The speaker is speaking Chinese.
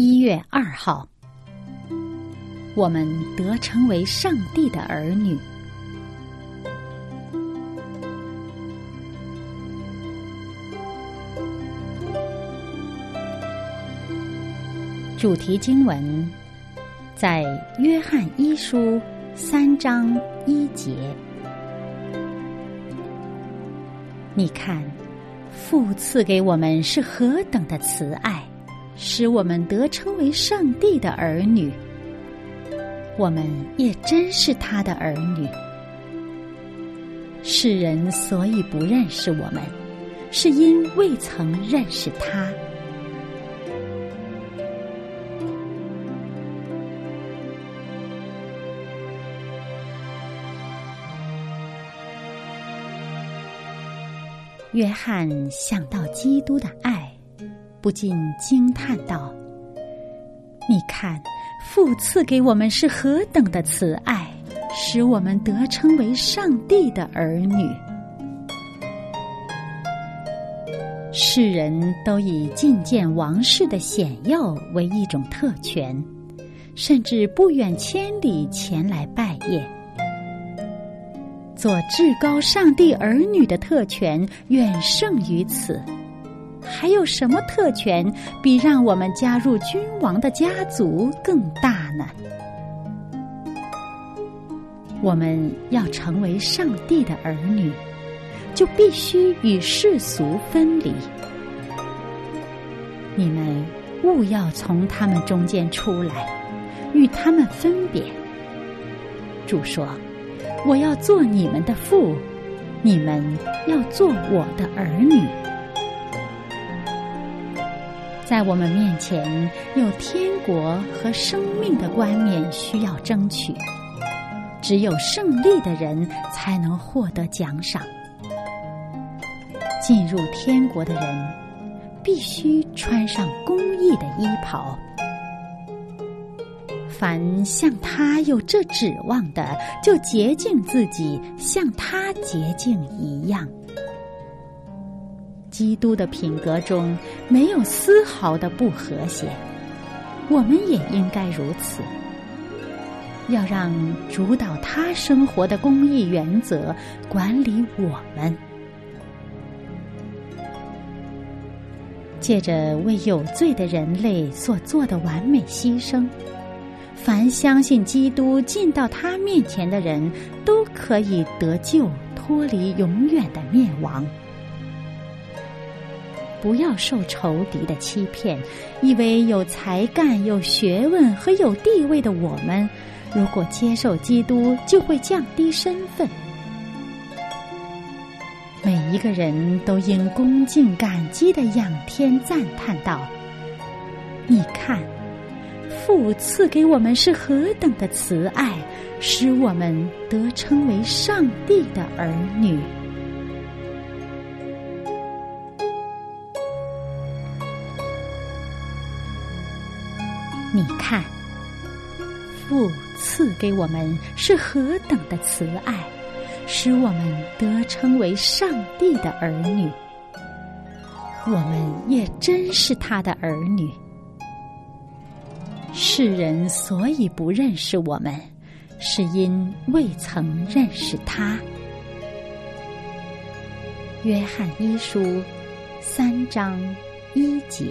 一月二号，我们得称为上帝的儿女。主题经文在约翰一书三章一节。你看，父赐给我们是何等的慈爱，使我们得称为上帝的儿女。我们也真是他的儿女。世人所以不认识我们，是因未曾认识他。约翰想到基督的爱，不禁惊叹道：“你看，父赐给我们是何等的慈爱，使我们得称为上帝的儿女。世人都以觐见王室的显耀为一种特权，甚至不远千里前来拜谒。”做至高上帝儿女的特权远胜于此，还有什么特权比让我们加入君王的家族更大呢？我们要成为上帝的儿女，就必须与世俗分离。你们务要从他们中间出来，与他们分别。主说。我要做你们的父，你们要做我的儿女。在我们面前有天国和生命的冠冕需要争取，只有胜利的人才能获得奖赏。进入天国的人必须穿上公义的衣袍。凡像他有这指望的，就洁净自己，像他洁净一样。基督的品格中没有丝毫的不和谐，我们也应该如此。要让主导他生活的公义原则管理我们，借着为有罪的人类所做的完美牺牲。凡相信基督进到他面前的人，都可以得救，脱离永远的灭亡。不要受仇敌的欺骗，以为有才干、有学问和有地位的我们，如果接受基督，就会降低身份。每一个人都应恭敬感激的仰天赞叹道：“你看。”父赐给我们是何等的慈爱，使我们得称为上帝的儿女。你看，父赐给我们是何等的慈爱，使我们得称为上帝的儿女。我们也真是他的儿女。世人所以不认识我们，是因未曾认识他。约翰一书三章一节。